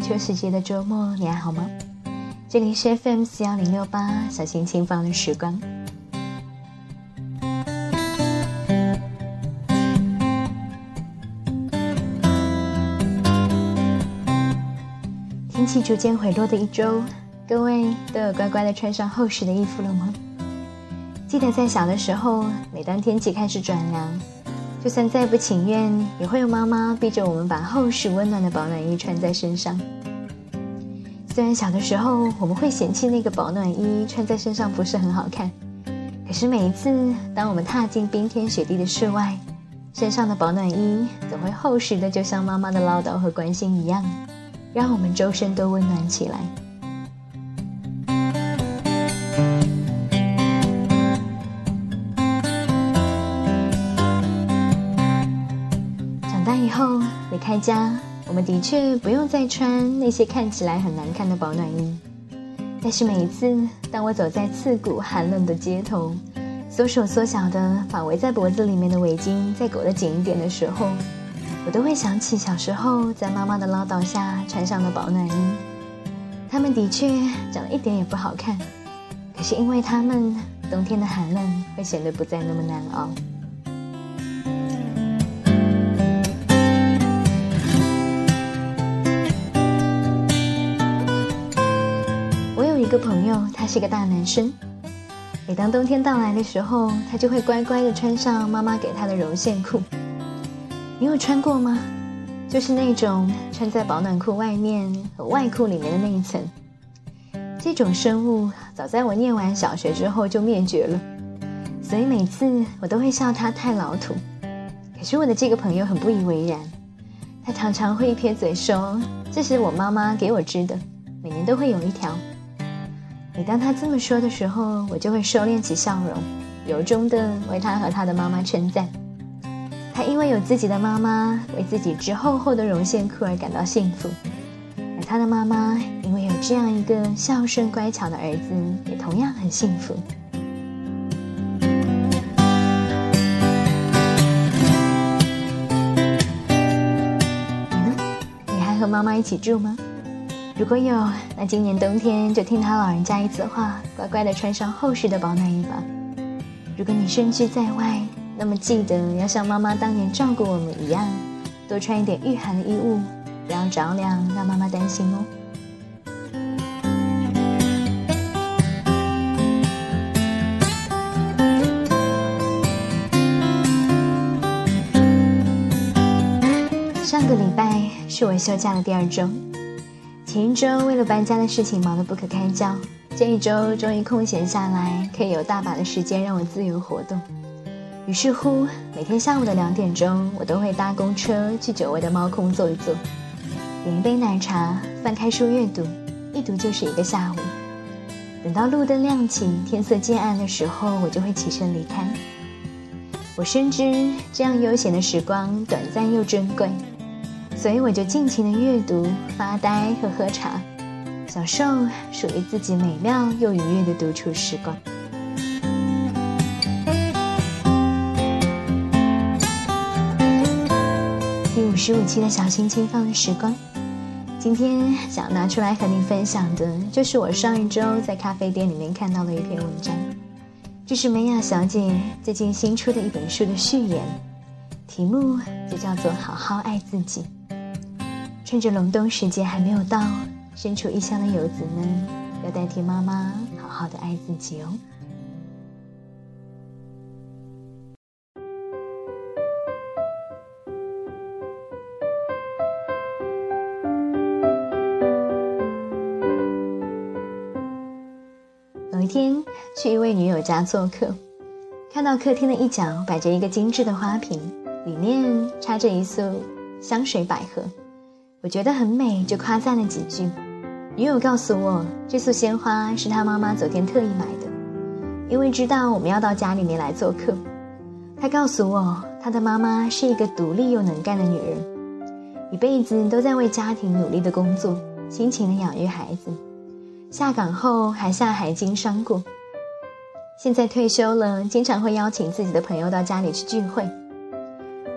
秋时节的周末，你还好吗？这里是 FM 四幺零六八，小心轻放的时光。天气逐渐回落的一周，各位都有乖乖的穿上厚实的衣服了吗？记得在小的时候，每当天气开始转凉，就算再不情愿，也会有妈妈逼着我们把厚实温暖的保暖衣穿在身上。虽然小的时候我们会嫌弃那个保暖衣穿在身上不是很好看，可是每一次当我们踏进冰天雪地的室外，身上的保暖衣总会厚实的，就像妈妈的唠叨和关心一样，让我们周身都温暖起来。开家。我们的确不用再穿那些看起来很难看的保暖衣，但是每一次当我走在刺骨寒冷的街头，缩手缩小的把围在脖子里面的围巾再裹得紧一点的时候，我都会想起小时候在妈妈的唠叨下穿上的保暖衣。它们的确长得一点也不好看，可是因为它们，冬天的寒冷会显得不再那么难熬。个朋友，他是个大男生。每当冬天到来的时候，他就会乖乖的穿上妈妈给他的绒线裤。你有穿过吗？就是那种穿在保暖裤外面和外裤里面的那一层。这种生物早在我念完小学之后就灭绝了，所以每次我都会笑他太老土。可是我的这个朋友很不以为然，他常常会撇嘴说：“这是我妈妈给我织的，每年都会有一条。”每当他这么说的时候，我就会收敛起笑容，由衷的为他和他的妈妈称赞。他因为有自己的妈妈为自己织厚厚的绒线裤而感到幸福，而他的妈妈因为有这样一个孝顺乖巧的儿子，也同样很幸福。你呢？你还和妈妈一起住吗？如果有，那今年冬天就听他老人家一次话，乖乖的穿上厚实的保暖衣吧。如果你身居在外，那么记得要像妈妈当年照顾我们一样，多穿一点御寒的衣物，不要着凉，让妈妈担心哦。上个礼拜是我休假的第二周。前一周为了搬家的事情忙得不可开交，这一周终于空闲下来，可以有大把的时间让我自由活动。于是乎，每天下午的两点钟，我都会搭公车去久违的猫空坐一坐，点一杯奶茶，翻开书阅读，一读就是一个下午。等到路灯亮起，天色渐暗的时候，我就会起身离开。我深知这样悠闲的时光短暂又珍贵。所以我就尽情的阅读、发呆和喝茶，享受属于自己美妙又愉悦的独处时光。第五十五期的小心轻放的时光，今天想拿出来和你分享的，就是我上一周在咖啡店里面看到的一篇文章，这是梅雅小姐最近新出的一本书的序言，题目就叫做《好好爱自己》。趁着隆冬时节还没有到，身处异乡的游子们要代替妈妈好好的爱自己哦。有一天去一位女友家做客，看到客厅的一角摆着一个精致的花瓶，里面插着一束香水百合。我觉得很美，就夸赞了几句。女友告诉我，这束鲜花是她妈妈昨天特意买的，因为知道我们要到家里面来做客。她告诉我，她的妈妈是一个独立又能干的女人，一辈子都在为家庭努力的工作，辛勤的养育孩子。下岗后还下海经商过，现在退休了，经常会邀请自己的朋友到家里去聚会。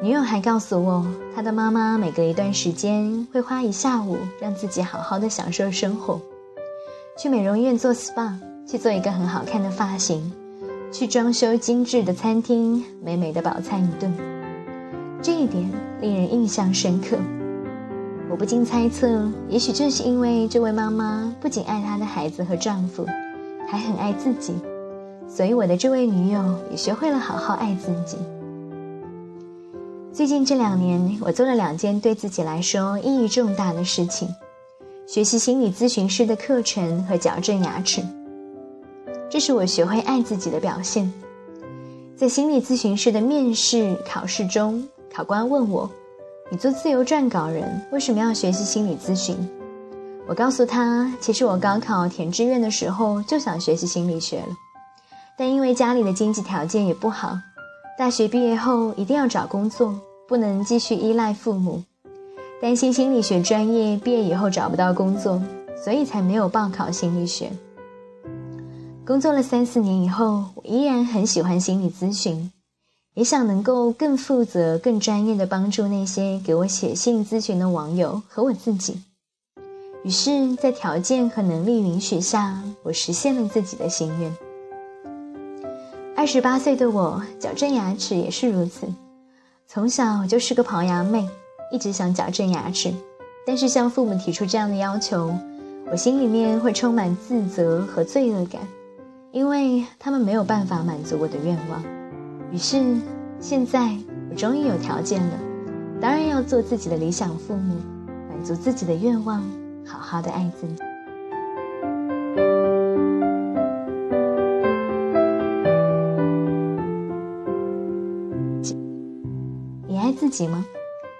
女友还告诉我，她的妈妈每隔一段时间会花一下午让自己好好的享受生活，去美容院做 SPA，去做一个很好看的发型，去装修精致的餐厅，美美的饱餐一顿。这一点令人印象深刻。我不禁猜测，也许正是因为这位妈妈不仅爱她的孩子和丈夫，还很爱自己，所以我的这位女友也学会了好好爱自己。最近这两年，我做了两件对自己来说意义重大的事情：学习心理咨询师的课程和矫正牙齿。这是我学会爱自己的表现。在心理咨询师的面试考试中，考官问我：“你做自由撰稿人，为什么要学习心理咨询？”我告诉他：“其实我高考填志愿的时候就想学习心理学了，但因为家里的经济条件也不好。”大学毕业后一定要找工作，不能继续依赖父母。担心心理学专业毕业以后找不到工作，所以才没有报考心理学。工作了三四年以后，我依然很喜欢心理咨询，也想能够更负责、更专业的帮助那些给我写信咨询的网友和我自己。于是，在条件和能力允许下，我实现了自己的心愿。二十八岁的我矫正牙齿也是如此，从小就是个龅牙妹，一直想矫正牙齿，但是向父母提出这样的要求，我心里面会充满自责和罪恶感，因为他们没有办法满足我的愿望。于是现在我终于有条件了，当然要做自己的理想父母，满足自己的愿望，好好的爱自己。己吗？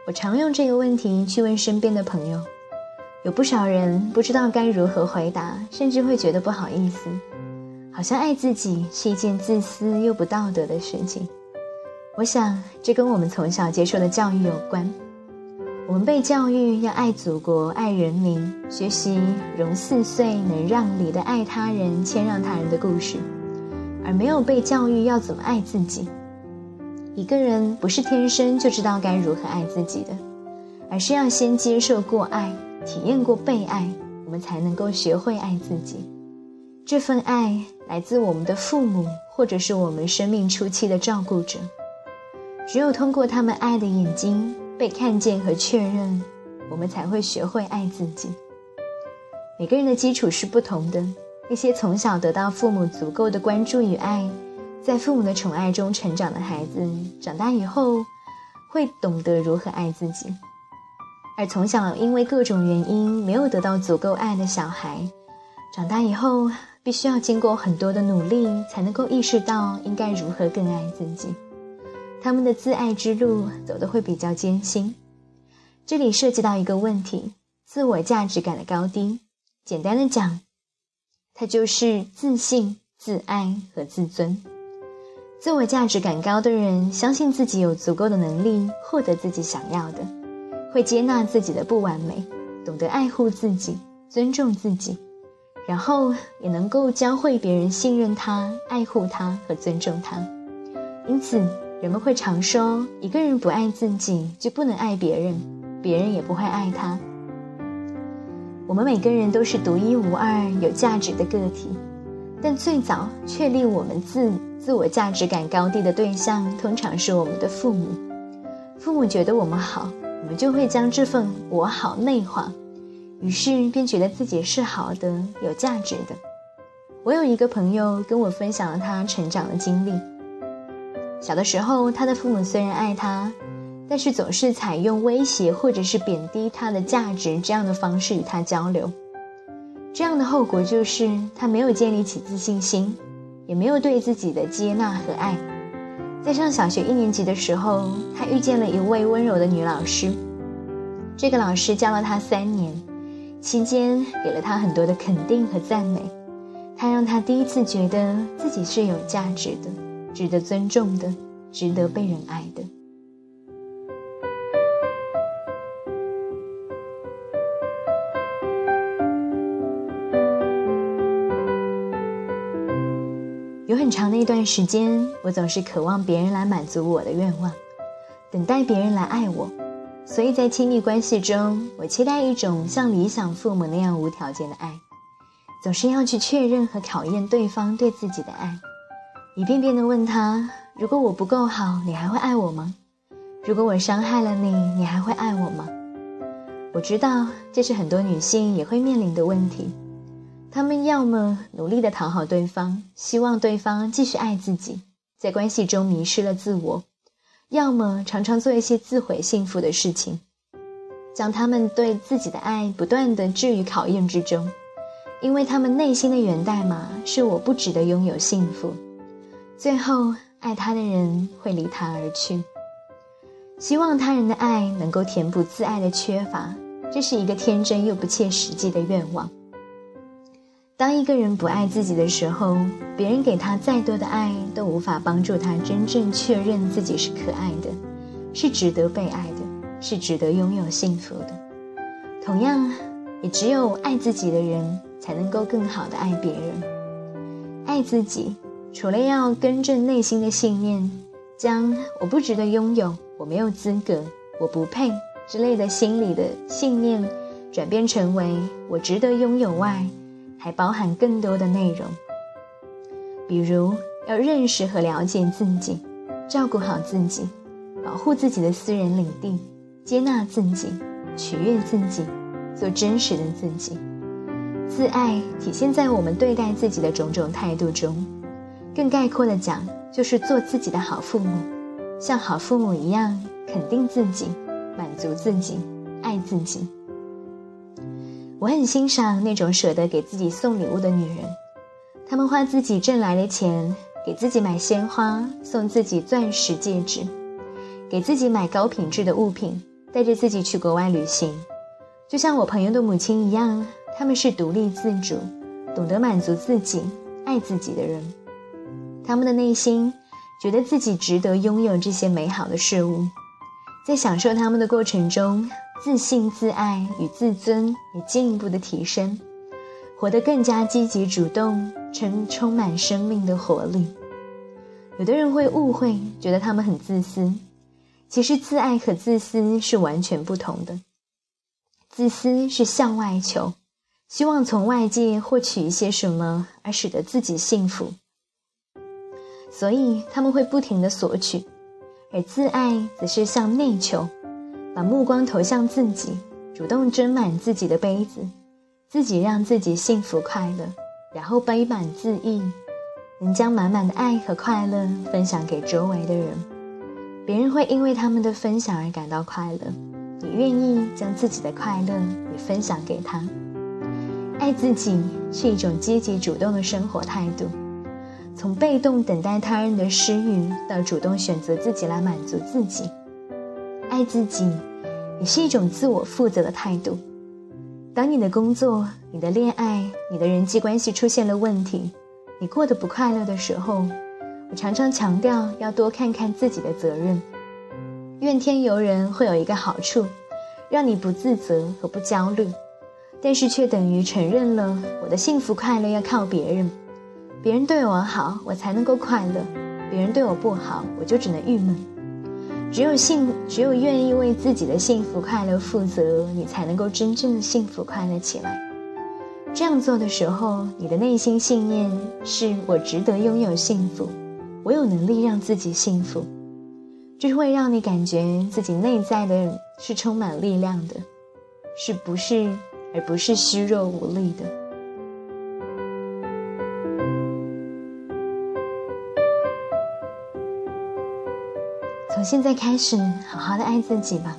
我常用这个问题去问身边的朋友，有不少人不知道该如何回答，甚至会觉得不好意思，好像爱自己是一件自私又不道德的事情。我想，这跟我们从小接受的教育有关。我们被教育要爱祖国、爱人民，学习融四岁能让梨的爱他人、谦让他人的故事，而没有被教育要怎么爱自己。一个人不是天生就知道该如何爱自己的，而是要先接受过爱，体验过被爱，我们才能够学会爱自己。这份爱来自我们的父母，或者是我们生命初期的照顾者。只有通过他们爱的眼睛被看见和确认，我们才会学会爱自己。每个人的基础是不同的，那些从小得到父母足够的关注与爱。在父母的宠爱中成长的孩子，长大以后会懂得如何爱自己；而从小因为各种原因没有得到足够爱的小孩，长大以后必须要经过很多的努力，才能够意识到应该如何更爱自己。他们的自爱之路走得会比较艰辛。这里涉及到一个问题：自我价值感的高低。简单的讲，它就是自信、自爱和自尊。自我价值感高的人，相信自己有足够的能力获得自己想要的，会接纳自己的不完美，懂得爱护自己、尊重自己，然后也能够教会别人信任他、爱护他和尊重他。因此，人们会常说，一个人不爱自己，就不能爱别人，别人也不会爱他。我们每个人都是独一无二、有价值的个体。但最早确立我们自自我价值感高低的对象，通常是我们的父母。父母觉得我们好，我们就会将这份“我好”内化，于是便觉得自己是好的、有价值的。我有一个朋友跟我分享了他成长的经历。小的时候，他的父母虽然爱他，但是总是采用威胁或者是贬低他的价值这样的方式与他交流。这样的后果就是，他没有建立起自信心，也没有对自己的接纳和爱。在上小学一年级的时候，他遇见了一位温柔的女老师。这个老师教了他三年，期间给了他很多的肯定和赞美。他让他第一次觉得自己是有价值的，值得尊重的，值得被人爱的。很长的一段时间，我总是渴望别人来满足我的愿望，等待别人来爱我，所以在亲密关系中，我期待一种像理想父母那样无条件的爱，总是要去确认和考验对方对自己的爱，一遍遍的问他：如果我不够好，你还会爱我吗？如果我伤害了你，你还会爱我吗？我知道这是很多女性也会面临的问题，他们要么努力的讨好对方，希望对方继续爱自己，在关系中迷失了自我；要么常常做一些自毁幸福的事情，将他们对自己的爱不断的置于考验之中，因为他们内心的源代码是我不值得拥有幸福，最后爱他的人会离他而去，希望他人的爱能够填补自爱的缺乏。这是一个天真又不切实际的愿望。当一个人不爱自己的时候，别人给他再多的爱都无法帮助他真正确认自己是可爱的，是值得被爱的，是值得拥有幸福的。同样，也只有爱自己的人才能够更好的爱别人。爱自己，除了要更正内心的信念，将“我不值得拥有”“我没有资格”“我不配”。之类的心理的信念，转变成为我值得拥有外，还包含更多的内容。比如要认识和了解自己，照顾好自己，保护自己的私人领地，接纳自己，取悦自己，做真实的自己。自爱体现在我们对待自己的种种态度中。更概括的讲，就是做自己的好父母，像好父母一样肯定自己。满足自己，爱自己。我很欣赏那种舍得给自己送礼物的女人，她们花自己挣来的钱，给自己买鲜花，送自己钻石戒指，给自己买高品质的物品，带着自己去国外旅行。就像我朋友的母亲一样，他们是独立自主、懂得满足自己、爱自己的人。他们的内心觉得自己值得拥有这些美好的事物。在享受他们的过程中，自信、自爱与自尊也进一步的提升，活得更加积极主动，充充满生命的活力。有的人会误会，觉得他们很自私，其实自爱和自私是完全不同的。自私是向外求，希望从外界获取一些什么而使得自己幸福，所以他们会不停的索取。而自爱则是向内求，把目光投向自己，主动斟满自己的杯子，自己让自己幸福快乐，然后杯满自溢，能将满满的爱和快乐分享给周围的人，别人会因为他们的分享而感到快乐，也愿意将自己的快乐也分享给他。爱自己是一种积极主动的生活态度。从被动等待他人的施予，到主动选择自己来满足自己，爱自己也是一种自我负责的态度。当你的工作、你的恋爱、你的人际关系出现了问题，你过得不快乐的时候，我常常强调要多看看自己的责任。怨天尤人会有一个好处，让你不自责和不焦虑，但是却等于承认了我的幸福快乐要靠别人。别人对我好，我才能够快乐；别人对我不好，我就只能郁闷。只有幸，只有愿意为自己的幸福快乐负责，你才能够真正的幸福快乐起来。这样做的时候，你的内心信念是我值得拥有幸福，我有能力让自己幸福，这会让你感觉自己内在的是充满力量的，是不是而不是虚弱无力的。从现在开始，好好的爱自己吧，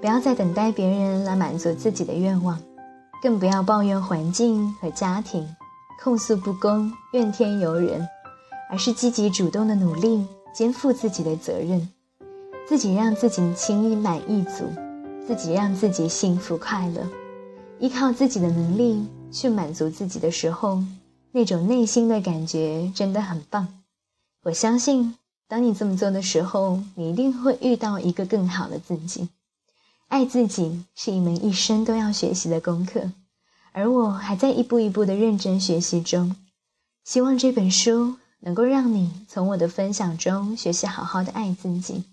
不要再等待别人来满足自己的愿望，更不要抱怨环境和家庭，控诉不公，怨天尤人，而是积极主动的努力，肩负自己的责任，自己让自己轻易满意足，自己让自己幸福快乐，依靠自己的能力去满足自己的时候，那种内心的感觉真的很棒，我相信。当你这么做的时候，你一定会遇到一个更好的自己。爱自己是一门一生都要学习的功课，而我还在一步一步的认真学习中。希望这本书能够让你从我的分享中学习好好的爱自己，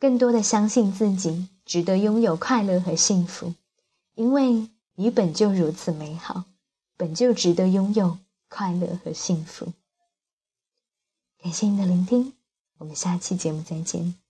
更多的相信自己值得拥有快乐和幸福，因为你本就如此美好，本就值得拥有快乐和幸福。感谢你的聆听，我们下期节目再见。